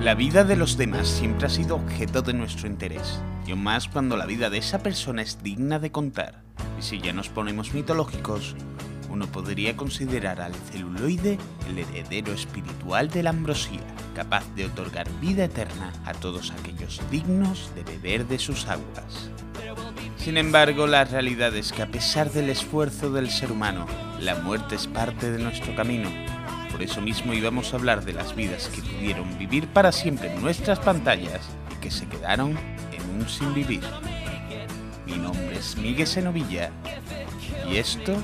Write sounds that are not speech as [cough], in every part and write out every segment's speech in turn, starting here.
La vida de los demás siempre ha sido objeto de nuestro interés, y aún más cuando la vida de esa persona es digna de contar. Y si ya nos ponemos mitológicos, uno podría considerar al celuloide el heredero espiritual de la ambrosía, capaz de otorgar vida eterna a todos aquellos dignos de beber de sus aguas. Sin embargo, la realidad es que a pesar del esfuerzo del ser humano, la muerte es parte de nuestro camino. Por eso mismo íbamos a hablar de las vidas que pudieron vivir para siempre en nuestras pantallas y que se quedaron en un sin vivir. Mi nombre es Miguel Senovilla y esto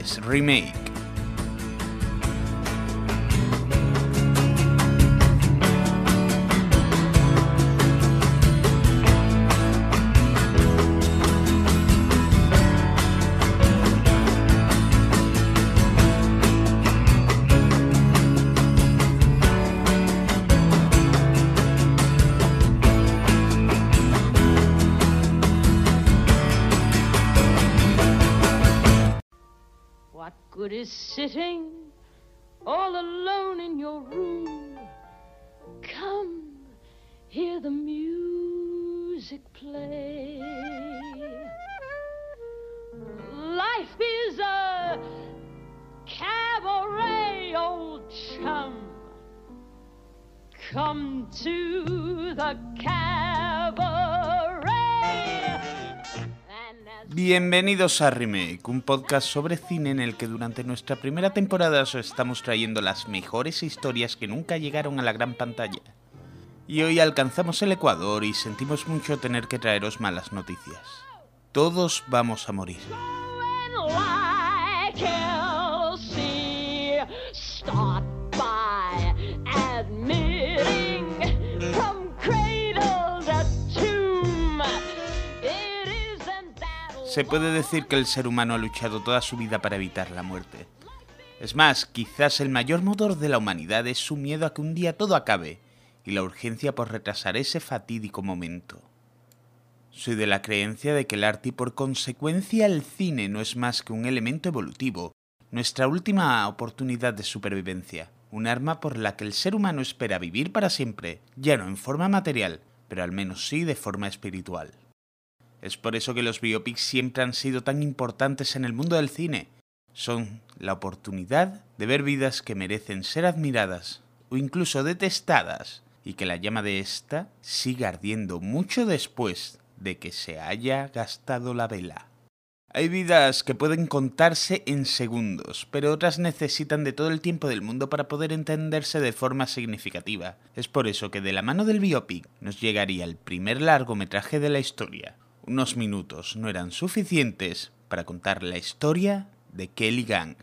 es Remake. Bienvenidos a Remake, un podcast sobre cine en el que durante nuestra primera temporada os estamos trayendo las mejores historias que nunca llegaron a la gran pantalla. Y hoy alcanzamos el Ecuador y sentimos mucho tener que traeros malas noticias. Todos vamos a morir. Se puede decir que el ser humano ha luchado toda su vida para evitar la muerte. Es más, quizás el mayor motor de la humanidad es su miedo a que un día todo acabe y la urgencia por retrasar ese fatídico momento. Soy de la creencia de que el arte y por consecuencia el cine no es más que un elemento evolutivo, nuestra última oportunidad de supervivencia, un arma por la que el ser humano espera vivir para siempre, ya no en forma material, pero al menos sí de forma espiritual. Es por eso que los biopics siempre han sido tan importantes en el mundo del cine. Son la oportunidad de ver vidas que merecen ser admiradas o incluso detestadas y que la llama de esta siga ardiendo mucho después de que se haya gastado la vela. Hay vidas que pueden contarse en segundos, pero otras necesitan de todo el tiempo del mundo para poder entenderse de forma significativa. Es por eso que de la mano del biopic nos llegaría el primer largometraje de la historia. Unos minutos no eran suficientes para contar la historia de Kelly Gang.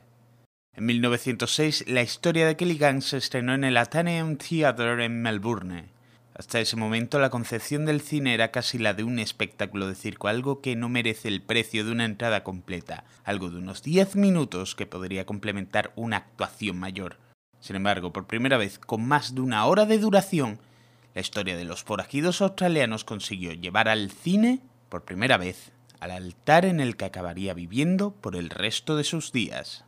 En 1906, la historia de Kelly Gang se estrenó en el Athenaeum Theatre en Melbourne. Hasta ese momento la concepción del cine era casi la de un espectáculo de circo, algo que no merece el precio de una entrada completa, algo de unos 10 minutos que podría complementar una actuación mayor. Sin embargo, por primera vez, con más de una hora de duración, la historia de los forajidos australianos consiguió llevar al cine, por primera vez, al altar en el que acabaría viviendo por el resto de sus días.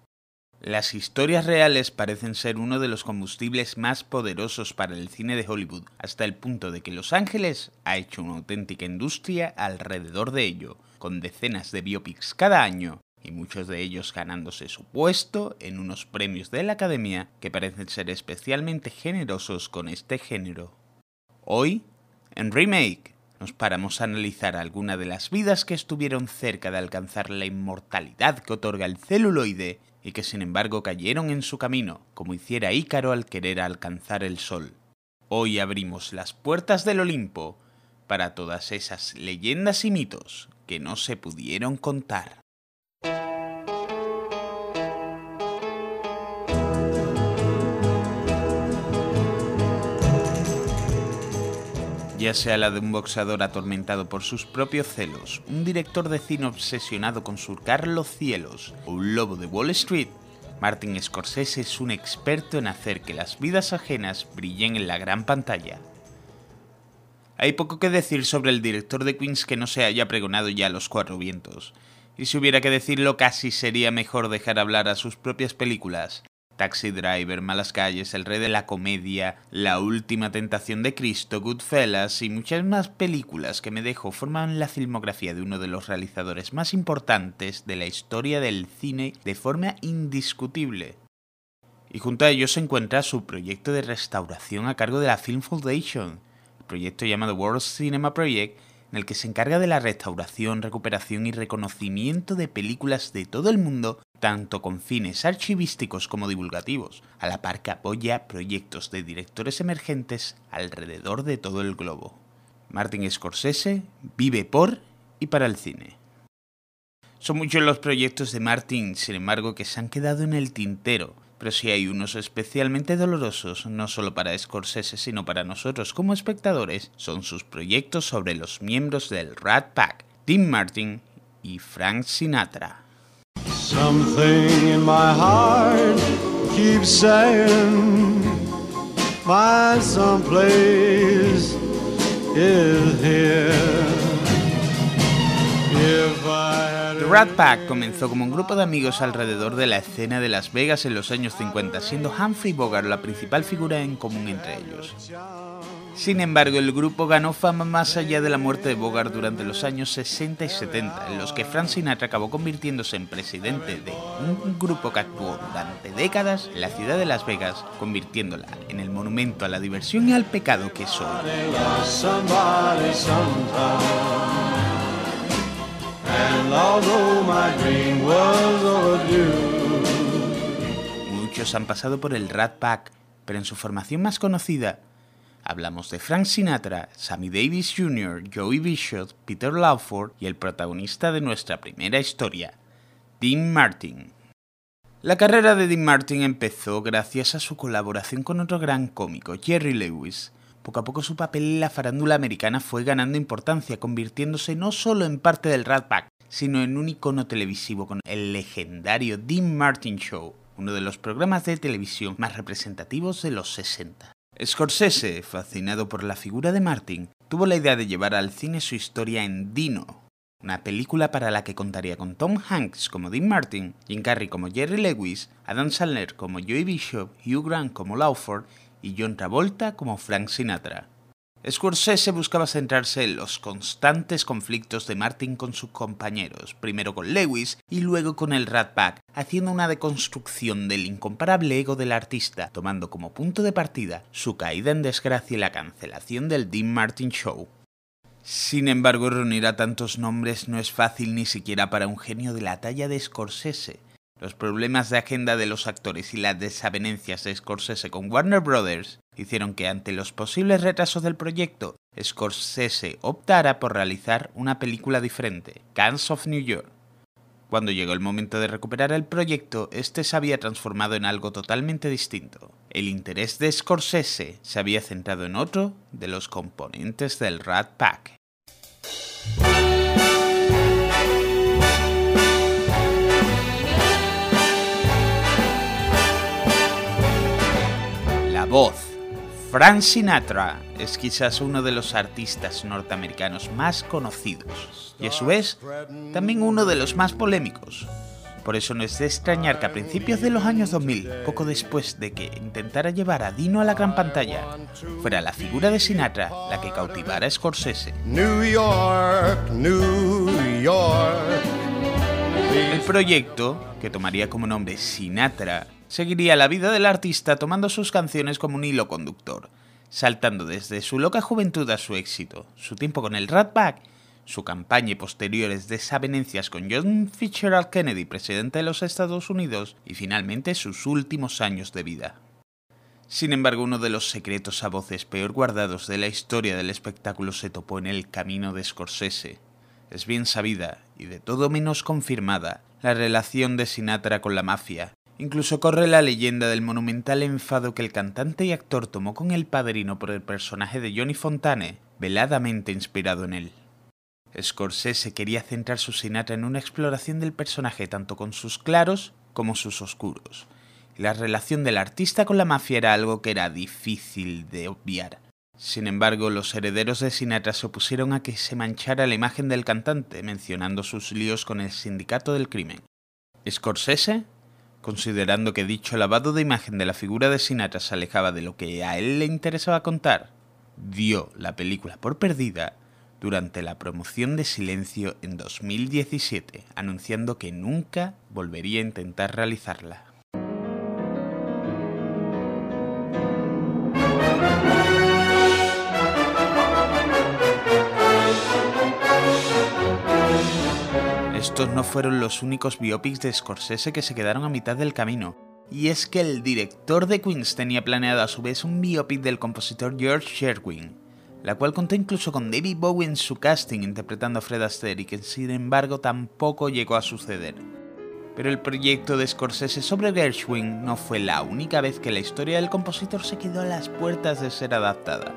Las historias reales parecen ser uno de los combustibles más poderosos para el cine de Hollywood, hasta el punto de que Los Ángeles ha hecho una auténtica industria alrededor de ello, con decenas de biopics cada año, y muchos de ellos ganándose su puesto en unos premios de la Academia que parecen ser especialmente generosos con este género. Hoy, en Remake, nos paramos a analizar algunas de las vidas que estuvieron cerca de alcanzar la inmortalidad que otorga el celuloide y que sin embargo cayeron en su camino, como hiciera Ícaro al querer alcanzar el sol. Hoy abrimos las puertas del Olimpo para todas esas leyendas y mitos que no se pudieron contar. Ya sea la de un boxeador atormentado por sus propios celos, un director de cine obsesionado con surcar los cielos. O un lobo de Wall Street, Martin Scorsese es un experto en hacer que las vidas ajenas brillen en la gran pantalla. Hay poco que decir sobre el director de Queens que no se haya pregonado ya a los cuatro vientos, y si hubiera que decirlo casi sería mejor dejar hablar a sus propias películas, Taxi Driver, Malas Calles, El Rey de la Comedia, La Última Tentación de Cristo, Goodfellas y muchas más películas que me dejo forman la filmografía de uno de los realizadores más importantes de la historia del cine de forma indiscutible. Y junto a ellos se encuentra su proyecto de restauración a cargo de la Film Foundation, el proyecto llamado World Cinema Project, en el que se encarga de la restauración, recuperación y reconocimiento de películas de todo el mundo, tanto con fines archivísticos como divulgativos, a la par que apoya proyectos de directores emergentes alrededor de todo el globo. Martin Scorsese vive por y para el cine. Son muchos los proyectos de Martin, sin embargo, que se han quedado en el tintero, pero si hay unos especialmente dolorosos, no solo para Scorsese, sino para nosotros como espectadores, son sus proyectos sobre los miembros del Rat Pack, Tim Martin y Frank Sinatra. Something in my heart keeps saying my is here. The Rat Pack comenzó como un grupo de amigos alrededor de la escena de Las Vegas en los años 50, siendo Humphrey Bogart la principal figura en común entre ellos. Sin embargo, el grupo ganó fama más allá de la muerte de Bogart durante los años 60 y 70, en los que Frank Sinatra acabó convirtiéndose en presidente de un grupo que actuó durante décadas en la ciudad de Las Vegas, convirtiéndola en el monumento a la diversión y al pecado que es hoy. Muchos han pasado por el Rat Pack, pero en su formación más conocida hablamos de Frank Sinatra, Sammy Davis Jr., Joey Bishop, Peter Lawford y el protagonista de nuestra primera historia, Dean Martin. La carrera de Dean Martin empezó gracias a su colaboración con otro gran cómico, Jerry Lewis. Poco a poco su papel en la farándula americana fue ganando importancia, convirtiéndose no solo en parte del Rat Pack, sino en un icono televisivo con el legendario Dean Martin Show, uno de los programas de televisión más representativos de los 60. Scorsese, fascinado por la figura de Martin, tuvo la idea de llevar al cine su historia en Dino, una película para la que contaría con Tom Hanks como Dean Martin, Jim Carrey como Jerry Lewis, Adam Sandler como Joey Bishop, Hugh Grant como Lawford y John Travolta como Frank Sinatra. Scorsese buscaba centrarse en los constantes conflictos de Martin con sus compañeros, primero con Lewis y luego con el Rat Pack, haciendo una deconstrucción del incomparable ego del artista, tomando como punto de partida su caída en desgracia y la cancelación del Dean Martin Show. Sin embargo, reunir a tantos nombres no es fácil ni siquiera para un genio de la talla de Scorsese. Los problemas de agenda de los actores y las desavenencias de Scorsese con Warner Brothers hicieron que ante los posibles retrasos del proyecto, Scorsese optara por realizar una película diferente, Guns of New York. Cuando llegó el momento de recuperar el proyecto, este se había transformado en algo totalmente distinto. El interés de Scorsese se había centrado en otro de los componentes del Rat Pack. Voz. Frank Sinatra es quizás uno de los artistas norteamericanos más conocidos y a su vez también uno de los más polémicos. Por eso no es de extrañar que a principios de los años 2000, poco después de que intentara llevar a Dino a la gran pantalla, fuera la figura de Sinatra la que cautivara a Scorsese. New York, New York. El proyecto, que tomaría como nombre Sinatra, seguiría la vida del artista tomando sus canciones como un hilo conductor, saltando desde su loca juventud a su éxito, su tiempo con el Rat Pack, su campaña y posteriores desavenencias con John Fitzgerald Kennedy, presidente de los Estados Unidos, y finalmente sus últimos años de vida. Sin embargo, uno de los secretos a voces peor guardados de la historia del espectáculo se topó en el camino de Scorsese. Es bien sabida, y de todo menos confirmada, la relación de Sinatra con la mafia. Incluso corre la leyenda del monumental enfado que el cantante y actor tomó con el padrino por el personaje de Johnny Fontane, veladamente inspirado en él. Scorsese quería centrar su Sinatra en una exploración del personaje tanto con sus claros como sus oscuros. La relación del artista con la mafia era algo que era difícil de obviar. Sin embargo, los herederos de Sinatra se opusieron a que se manchara la imagen del cantante, mencionando sus líos con el sindicato del crimen. Scorsese considerando que dicho lavado de imagen de la figura de Sinatra se alejaba de lo que a él le interesaba contar, dio la película por perdida durante la promoción de Silencio en 2017, anunciando que nunca volvería a intentar realizarla. Estos no fueron los únicos biopics de Scorsese que se quedaron a mitad del camino. Y es que el director de Queens tenía planeado a su vez un biopic del compositor George Sherwin, la cual contó incluso con David Bowie en su casting interpretando a Fred Astaire y que sin embargo tampoco llegó a suceder. Pero el proyecto de Scorsese sobre Gershwin no fue la única vez que la historia del compositor se quedó a las puertas de ser adaptada.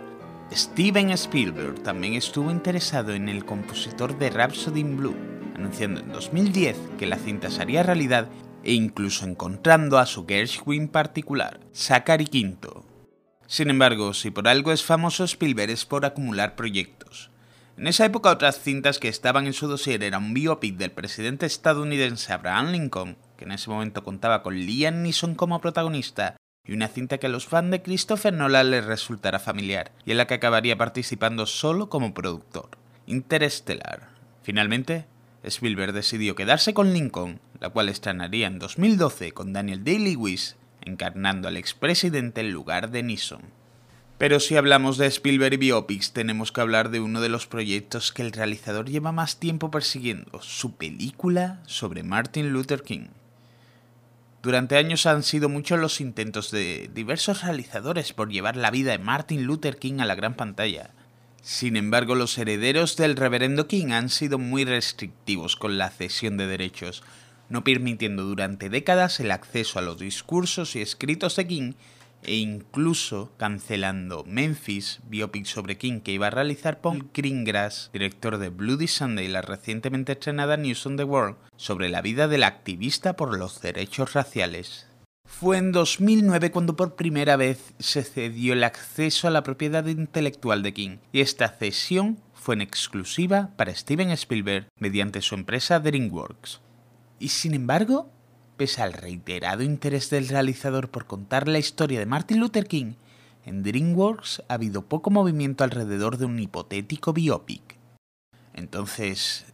Steven Spielberg también estuvo interesado en el compositor de Rhapsody in Blue, anunciando en 2010 que la cinta sería realidad e incluso encontrando a su Gershwin particular, Zachary Quinto. Sin embargo, si por algo es famoso Spielberg es por acumular proyectos. En esa época otras cintas que estaban en su dossier eran un biopic del presidente estadounidense Abraham Lincoln, que en ese momento contaba con Liam Neeson como protagonista, y una cinta que a los fans de Christopher Nolan les resultará familiar, y en la que acabaría participando solo como productor, Interstellar. Finalmente, Spielberg decidió quedarse con Lincoln, la cual estrenaría en 2012 con Daniel Day-Lewis encarnando al expresidente en lugar de Neeson. Pero si hablamos de Spielberg y biopics, tenemos que hablar de uno de los proyectos que el realizador lleva más tiempo persiguiendo, su película sobre Martin Luther King. Durante años han sido muchos los intentos de diversos realizadores por llevar la vida de Martin Luther King a la gran pantalla, sin embargo, los herederos del reverendo King han sido muy restrictivos con la cesión de derechos, no permitiendo durante décadas el acceso a los discursos y escritos de King e incluso cancelando Memphis, biopic sobre King que iba a realizar Paul Greengrass, director de Bloody Sunday, la recientemente estrenada News on the World, sobre la vida del activista por los derechos raciales. Fue en 2009 cuando por primera vez se cedió el acceso a la propiedad intelectual de King, y esta cesión fue en exclusiva para Steven Spielberg mediante su empresa DreamWorks. Y sin embargo, pese al reiterado interés del realizador por contar la historia de Martin Luther King, en DreamWorks ha habido poco movimiento alrededor de un hipotético biopic. Entonces,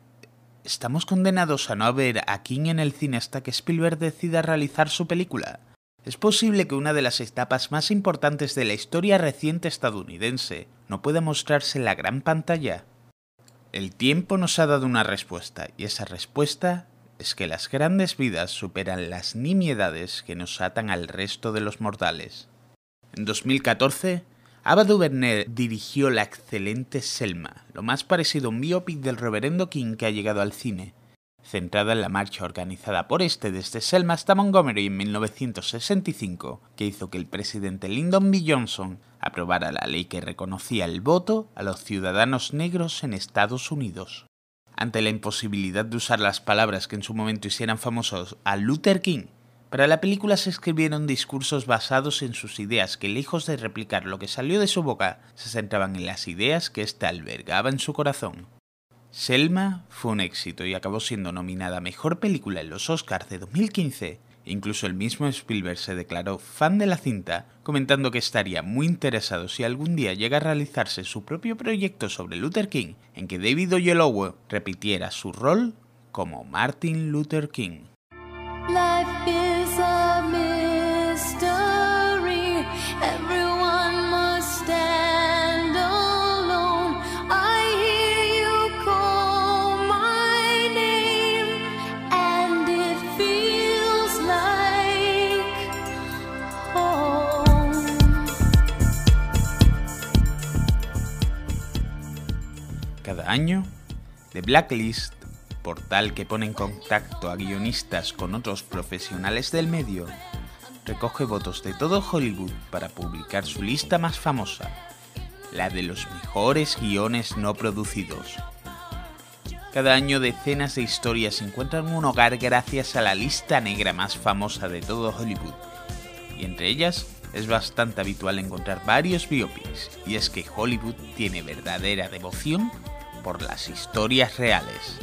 ¿estamos condenados a no ver a King en el cine hasta que Spielberg decida realizar su película? Es posible que una de las etapas más importantes de la historia reciente estadounidense no pueda mostrarse en la gran pantalla. El tiempo nos ha dado una respuesta, y esa respuesta es que las grandes vidas superan las nimiedades que nos atan al resto de los mortales. En 2014, Ava DuVernay dirigió la excelente Selma, lo más parecido a un biopic del reverendo King que ha llegado al cine, centrada en la marcha organizada por este desde Selma hasta Montgomery en 1965, que hizo que el presidente Lyndon B. Johnson aprobara la ley que reconocía el voto a los ciudadanos negros en Estados Unidos. Ante la imposibilidad de usar las palabras que en su momento hicieran famosos a Luther King, para la película se escribieron discursos basados en sus ideas que, lejos de replicar lo que salió de su boca, se centraban en las ideas que éste albergaba en su corazón. Selma fue un éxito y acabó siendo nominada a Mejor Película en los Oscars de 2015. Incluso el mismo Spielberg se declaró fan de la cinta, comentando que estaría muy interesado si algún día llega a realizarse su propio proyecto sobre Luther King, en que David Oyelowo repitiera su rol como Martin Luther King. Año, The Blacklist, portal que pone en contacto a guionistas con otros profesionales del medio, recoge votos de todo Hollywood para publicar su lista más famosa, la de los mejores guiones no producidos. Cada año decenas de historias encuentran un hogar gracias a la lista negra más famosa de todo Hollywood, y entre ellas es bastante habitual encontrar varios biopics, y es que Hollywood tiene verdadera devoción por las historias reales.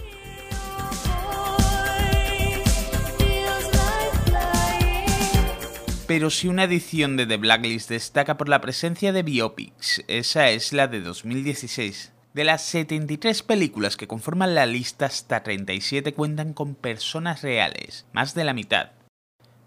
Pero si una edición de The Blacklist destaca por la presencia de biopics, esa es la de 2016. De las 73 películas que conforman la lista, hasta 37 cuentan con personas reales, más de la mitad.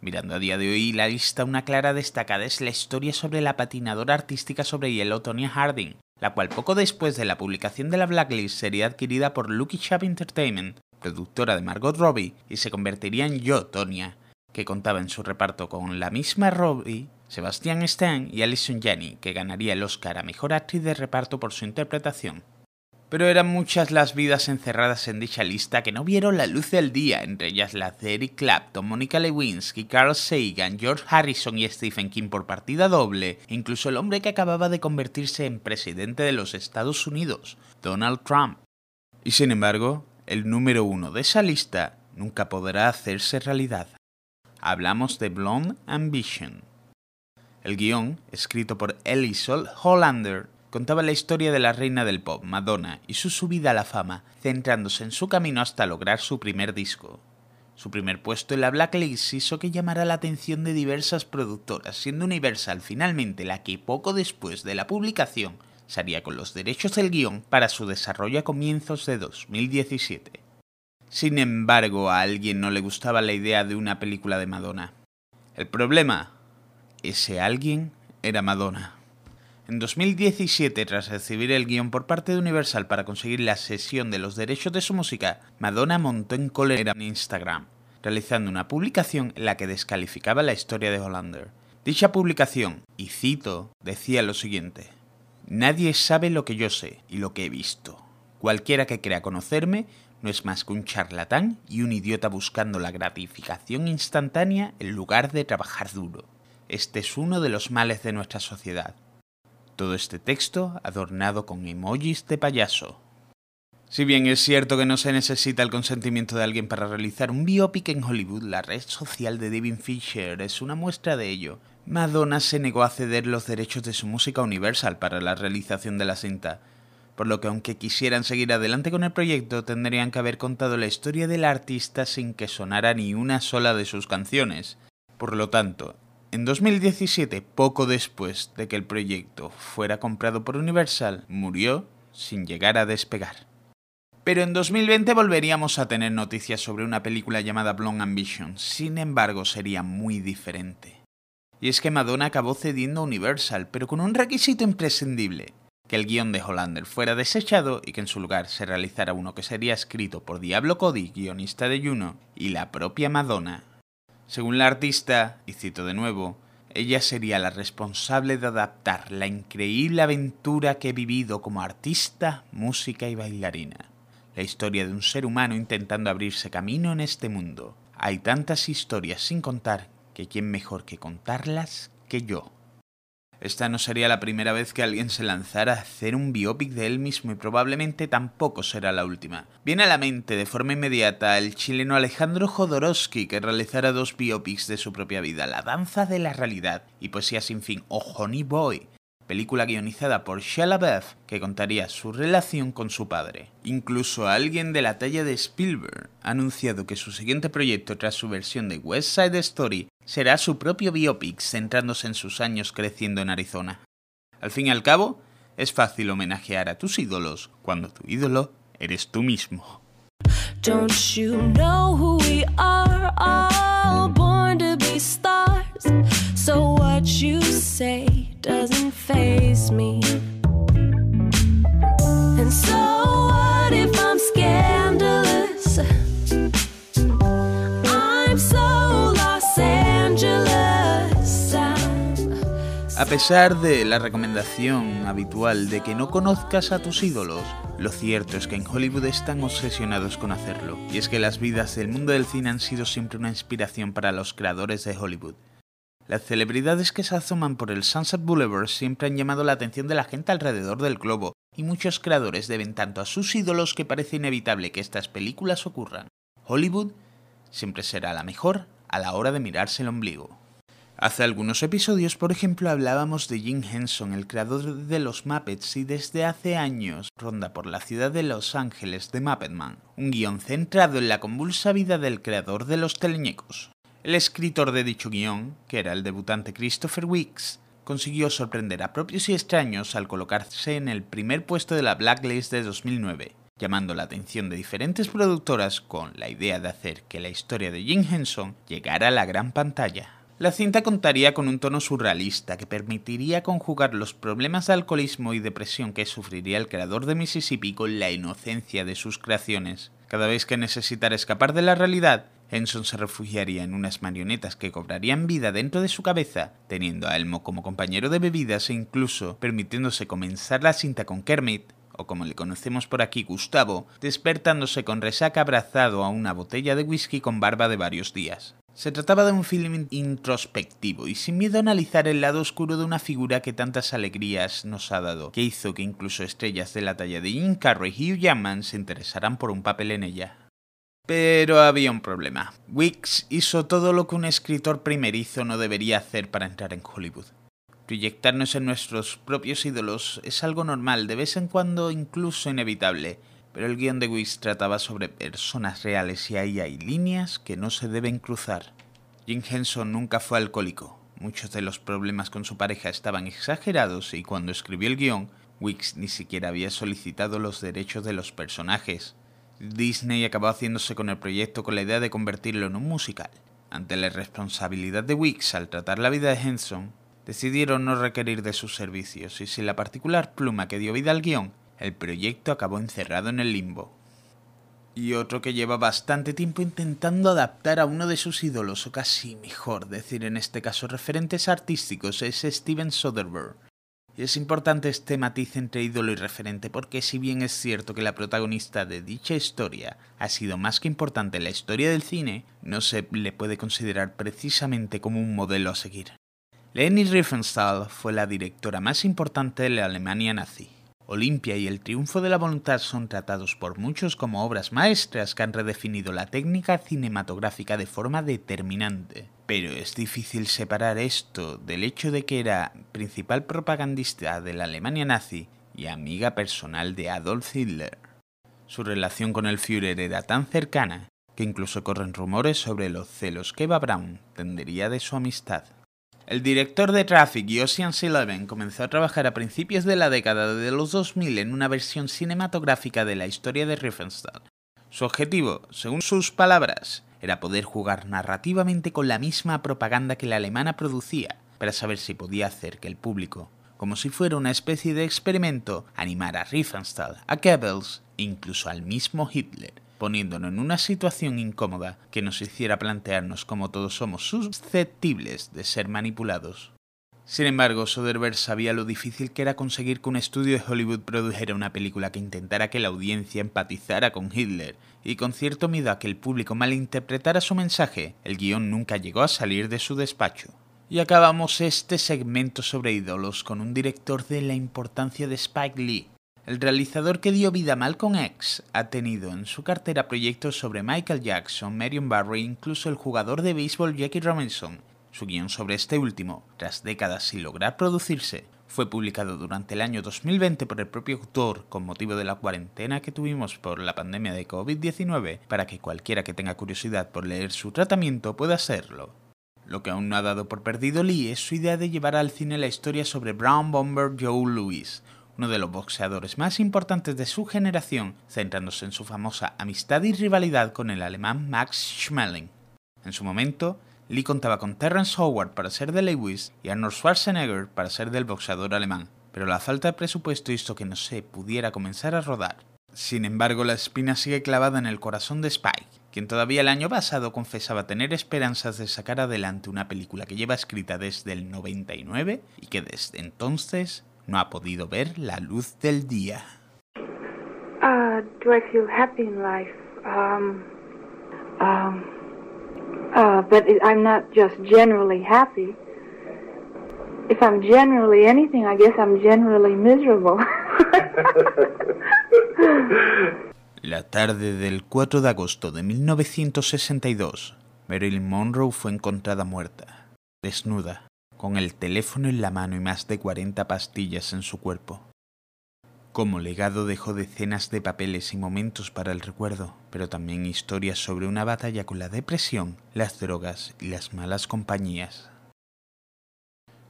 Mirando a día de hoy la lista, una clara destacada es la historia sobre la patinadora artística sobre hielo Tonya Harding, la cual poco después de la publicación de la Blacklist sería adquirida por Lucky Chap Entertainment, productora de Margot Robbie, y se convertiría en Yo, Tonya, que contaba en su reparto con la misma Robbie, Sebastian Stan y Alison Janney, que ganaría el Oscar a Mejor Actriz de Reparto por su interpretación. Pero eran muchas las vidas encerradas en dicha lista que no vieron la luz del día, entre ellas las de Eric Clapton, Monica Lewinsky, Carl Sagan, George Harrison y Stephen King por partida doble, e incluso el hombre que acababa de convertirse en presidente de los Estados Unidos, Donald Trump. Y sin embargo, el número uno de esa lista nunca podrá hacerse realidad hablamos de Blonde Ambition. El guion, escrito por Elisol Hollander, contaba la historia de la reina del pop, Madonna, y su subida a la fama, centrándose en su camino hasta lograr su primer disco. Su primer puesto en la Blacklist hizo que llamara la atención de diversas productoras, siendo Universal finalmente la que poco después de la publicación se haría con los derechos del guion para su desarrollo a comienzos de 2017. Sin embargo, a alguien no le gustaba la idea de una película de Madonna. El problema, ese alguien era Madonna. En 2017, tras recibir el guion por parte de Universal para conseguir la sesión de los derechos de su música, Madonna montó en cólera en Instagram, realizando una publicación en la que descalificaba la historia de Hollander. Dicha publicación, y cito, decía lo siguiente: Nadie sabe lo que yo sé y lo que he visto. Cualquiera que crea conocerme no es más que un charlatán y un idiota buscando la gratificación instantánea en lugar de trabajar duro. Este es uno de los males de nuestra sociedad. Todo este texto adornado con emojis de payaso. Si bien es cierto que no se necesita el consentimiento de alguien para realizar un biopic en Hollywood, la red social de David Fisher es una muestra de ello. Madonna se negó a ceder los derechos de su música Universal para la realización de la cinta, por lo que aunque quisieran seguir adelante con el proyecto, tendrían que haber contado la historia del artista sin que sonara ni una sola de sus canciones. Por lo tanto, en 2017, poco después de que el proyecto fuera comprado por Universal, murió sin llegar a despegar. Pero en 2020 volveríamos a tener noticias sobre una película llamada Blonde Ambition, sin embargo sería muy diferente. Y es que Madonna acabó cediendo a Universal, pero con un requisito imprescindible, que el guion de Hollander fuera desechado y que en su lugar se realizara uno que sería escrito por Diablo Cody, guionista de Juno, y la propia Madonna. Según la artista, y cito de nuevo, ella sería la responsable de adaptar la increíble aventura que he vivido como artista, música y bailarina. La historia de un ser humano intentando abrirse camino en este mundo. Hay tantas historias sin contar que quién mejor que contarlas que yo. Esta no sería la primera vez que alguien se lanzara a hacer un biopic de él mismo y probablemente tampoco será la última. Viene a la mente de forma inmediata el chileno Alejandro Jodorowsky que realizara dos biopics de su propia vida, La danza de la realidad y Poesía sin fin o Honey Boy, película guionizada por Shia LaBeouf que contaría su relación con su padre. Incluso alguien de la talla de Spielberg ha anunciado que su siguiente proyecto tras su versión de West Side Story será su propio biopic centrándose en sus años creciendo en Arizona. Al fin y al cabo, es fácil homenajear a tus ídolos cuando tu ídolo eres tú mismo. A pesar de la recomendación habitual de que no conozcas a tus ídolos, lo cierto es que en Hollywood están obsesionados con hacerlo, y es que las vidas del mundo del cine han sido siempre una inspiración para los creadores de Hollywood. Las celebridades que se asoman por el Sunset Boulevard siempre han llamado la atención de la gente alrededor del globo, y muchos creadores deben tanto a sus ídolos que parece inevitable que estas películas ocurran. Hollywood siempre será la mejor a la hora de mirarse el ombligo. Hace algunos episodios, por ejemplo, hablábamos de Jim Henson, el creador de los Muppets, y desde hace años ronda por la ciudad de Los Ángeles de Muppetman, un guion centrado en la convulsa vida del creador de los teleñecos. El escritor de dicho guion, que era el debutante Christopher Weeks, consiguió sorprender a propios y extraños al colocarse en el primer puesto de la Blacklist de 2009, llamando la atención de diferentes productoras con la idea de hacer que la historia de Jim Henson llegara a la gran pantalla. La cinta contaría con un tono surrealista que permitiría conjugar los problemas de alcoholismo y depresión que sufriría el creador de Mississippi con la inocencia de sus creaciones. Cada vez que necesitara escapar de la realidad, Henson se refugiaría en unas marionetas que cobrarían vida dentro de su cabeza, teniendo a Elmo como compañero de bebidas e incluso permitiéndose comenzar la cinta con Kermit, o como le conocemos por aquí Gustavo, despertándose con resaca abrazado a una botella de whisky con barba de varios días. Se trataba de un film introspectivo y sin miedo a analizar el lado oscuro de una figura que tantas alegrías nos ha dado, que hizo que incluso estrellas de la talla de Jim Carrey y Hugh Jackman se interesaran por un papel en ella. Pero había un problema. Wicks hizo todo lo que un escritor primerizo no debería hacer para entrar en Hollywood. Proyectarnos en nuestros propios ídolos es algo normal, de vez en cuando incluso inevitable, pero el guion de Wicks trataba sobre personas reales y ahí hay líneas que no se deben cruzar. Jim Henson nunca fue alcohólico. Muchos de los problemas con su pareja estaban exagerados y cuando escribió el guion, Wicks ni siquiera había solicitado los derechos de los personajes. Disney acabó haciéndose con el proyecto con la idea de convertirlo en un musical. Ante la irresponsabilidad de Wicks al tratar la vida de Henson, decidieron no requerir de sus servicios y sin la particular pluma que dio vida al guion, el proyecto acabó encerrado en el limbo. Y otro que lleva bastante tiempo intentando adaptar a uno de sus ídolos, o casi mejor decir en este caso referentes artísticos, es Steven Soderbergh. Y es importante este matiz entre ídolo y referente porque si bien es cierto que la protagonista de dicha historia ha sido más que importante en la historia del cine, no se le puede considerar precisamente como un modelo a seguir. Leni Riefenstahl fue la directora más importante de la Alemania nazi. Olimpia y el triunfo de la voluntad son tratados por muchos como obras maestras que han redefinido la técnica cinematográfica de forma determinante. Pero es difícil separar esto del hecho de que era principal propagandista de la Alemania nazi y amiga personal de Adolf Hitler. Su relación con el Führer era tan cercana que incluso corren rumores sobre los celos que Eva Braun tendría de su amistad. El director de Traffic y Ocean's comenzó a trabajar a principios de la década de los 2000 en una versión cinematográfica de la historia de Riefenstahl. Su objetivo, según sus palabras, era poder jugar narrativamente con la misma propaganda que la alemana producía, para saber si podía hacer que el público, como si fuera una especie de experimento, animara a Riefenstahl, a Goebbels e incluso al mismo Hitler poniéndonos en una situación incómoda que nos hiciera plantearnos cómo todos somos susceptibles de ser manipulados. Sin embargo, Soderbergh sabía lo difícil que era conseguir que un estudio de Hollywood produjera una película que intentara que la audiencia empatizara con Hitler, y con cierto miedo a que el público malinterpretara su mensaje, el guion nunca llegó a salir de su despacho. Y acabamos este segmento sobre ídolos con un director de la importancia de Spike Lee, el realizador que dio vida a Malcolm X ha tenido en su cartera proyectos sobre Michael Jackson, Marion Barry e incluso el jugador de béisbol Jackie Robinson. Su guion sobre este último, tras décadas sin lograr producirse, fue publicado durante el año 2020 por el propio autor con motivo de la cuarentena que tuvimos por la pandemia de COVID-19 para que cualquiera que tenga curiosidad por leer su tratamiento pueda hacerlo. Lo que aún no ha dado por perdido Lee es su idea de llevar al cine la historia sobre Brown Bomber Joe Louis, uno de los boxeadores más importantes de su generación, centrándose en su famosa amistad y rivalidad con el alemán Max Schmeling. En su momento, Lee contaba con Terrence Howard para ser de Lewis y Arnold Schwarzenegger para ser del boxeador alemán, pero la falta de presupuesto hizo que no se pudiera comenzar a rodar. Sin embargo, la espina sigue clavada en el corazón de Spike, quien todavía el año pasado confesaba tener esperanzas de sacar adelante una película que lleva escrita desde el 99 y que desde entonces no ha podido ver la luz del día. Uh, do I feel happy in life? Um, um, uh, but I'm not just generally happy. If I'm generally anything, I guess I'm generally miserable. [laughs] La tarde del 4 de agosto de 1962, Marilyn Monroe fue encontrada muerta, desnuda, con el teléfono en la mano y más de 40 pastillas en su cuerpo. Como legado dejó decenas de papeles y momentos para el recuerdo, pero también historias sobre una batalla con la depresión, las drogas y las malas compañías.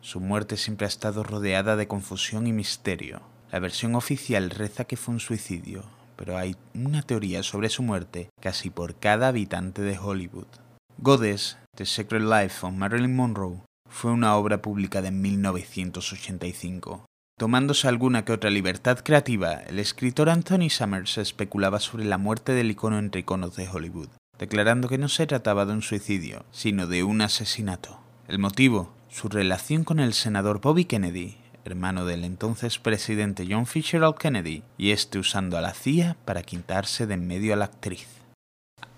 Su muerte siempre ha estado rodeada de confusión y misterio. La versión oficial reza que fue un suicidio, pero hay una teoría sobre su muerte casi por cada habitante de Hollywood. Goddess, The Secret Life of Marilyn Monroe, fue una obra publicada en 1985. Tomándose alguna que otra libertad creativa, el escritor Anthony Summers especulaba sobre la muerte del icono entre iconos de Hollywood, declarando que no se trataba de un suicidio, sino de un asesinato. El motivo, su relación con el senador Bobby Kennedy, hermano del entonces presidente John Fitzgerald Kennedy, y este usando a la CIA para quitarse de en medio a la actriz.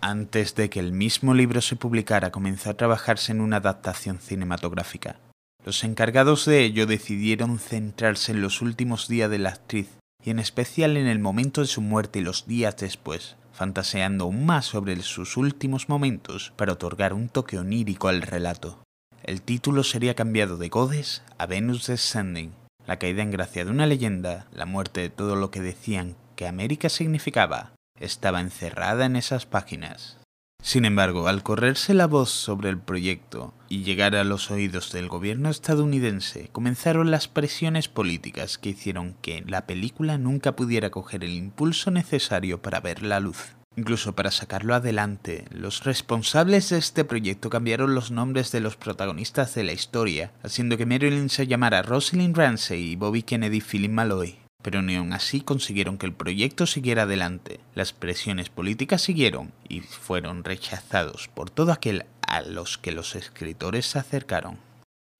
Antes de que el mismo libro se publicara, comenzó a trabajarse en una adaptación cinematográfica. Los encargados de ello decidieron centrarse en los últimos días de la actriz, y en especial en el momento de su muerte y los días después, fantaseando aún más sobre sus últimos momentos para otorgar un toque onírico al relato. El título sería cambiado de Godes a Venus Descending, la caída en gracia de una leyenda, la muerte de todo lo que decían que América significaba, estaba encerrada en esas páginas. Sin embargo, al correrse la voz sobre el proyecto y llegar a los oídos del gobierno estadounidense, comenzaron las presiones políticas que hicieron que la película nunca pudiera coger el impulso necesario para ver la luz. Incluso para sacarlo adelante, los responsables de este proyecto cambiaron los nombres de los protagonistas de la historia, haciendo que Marilyn se llamara Rosalind Ramsey y Bobby Kennedy Philip Malloy. Pero ni aun así consiguieron que el proyecto siguiera adelante. Las presiones políticas siguieron y fueron rechazados por todo aquel a los que los escritores se acercaron.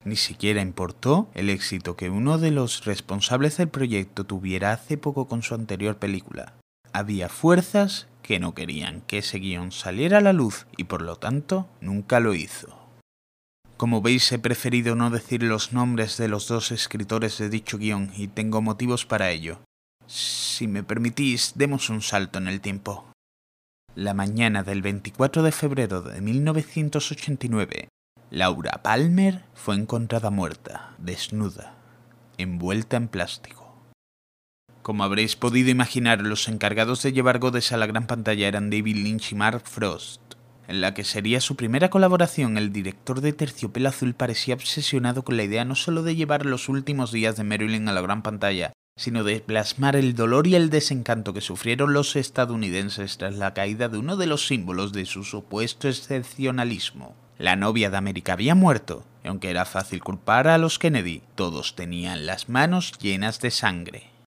Ni siquiera importó el éxito que uno de los responsables del proyecto tuviera hace poco con su anterior película. Había fuerzas que no querían que ese guion saliera a la luz y por lo tanto nunca lo hizo. Como veis he preferido no decir los nombres de los dos escritores de dicho guion y tengo motivos para ello. Si me permitís, demos un salto en el tiempo. La mañana del 24 de febrero de 1989, Laura Palmer fue encontrada muerta, desnuda, envuelta en plástico. Como habréis podido imaginar, los encargados de llevar Godes a la gran pantalla eran David Lynch y Mark Frost. En la que sería su primera colaboración, el director de Terciopelo Azul parecía obsesionado con la idea no solo de llevar los últimos días de Marilyn a la gran pantalla, sino de plasmar el dolor y el desencanto que sufrieron los estadounidenses tras la caída de uno de los símbolos de su supuesto excepcionalismo. La novia de América había muerto, y aunque era fácil culpar a los Kennedy, todos tenían las manos llenas de sangre.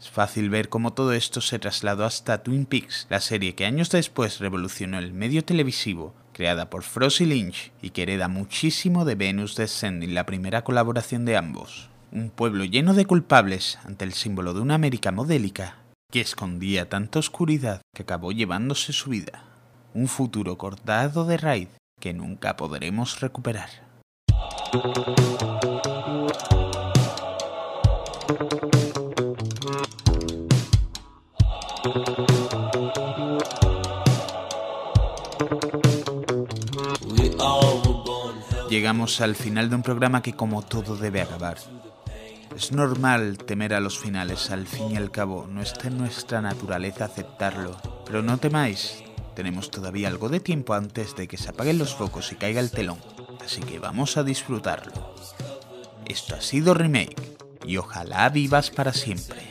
Es fácil ver cómo todo esto se trasladó hasta Twin Peaks, la serie que años después revolucionó el medio televisivo, creada por Frost y Lynch y que hereda muchísimo de Venus Descending, la primera colaboración de ambos. Un pueblo lleno de culpables ante el símbolo de una América modélica que escondía tanta oscuridad que acabó llevándose su vida. Un futuro cortado de raíz que nunca podremos recuperar. Llegamos al final de un programa que como todo debe acabar. Es normal temer a los finales, al fin y al cabo, no está en nuestra naturaleza aceptarlo. Pero no temáis, tenemos todavía algo de tiempo antes de que se apaguen los focos y caiga el telón, así que vamos a disfrutarlo. Esto ha sido Remake, y ojalá vivas para siempre.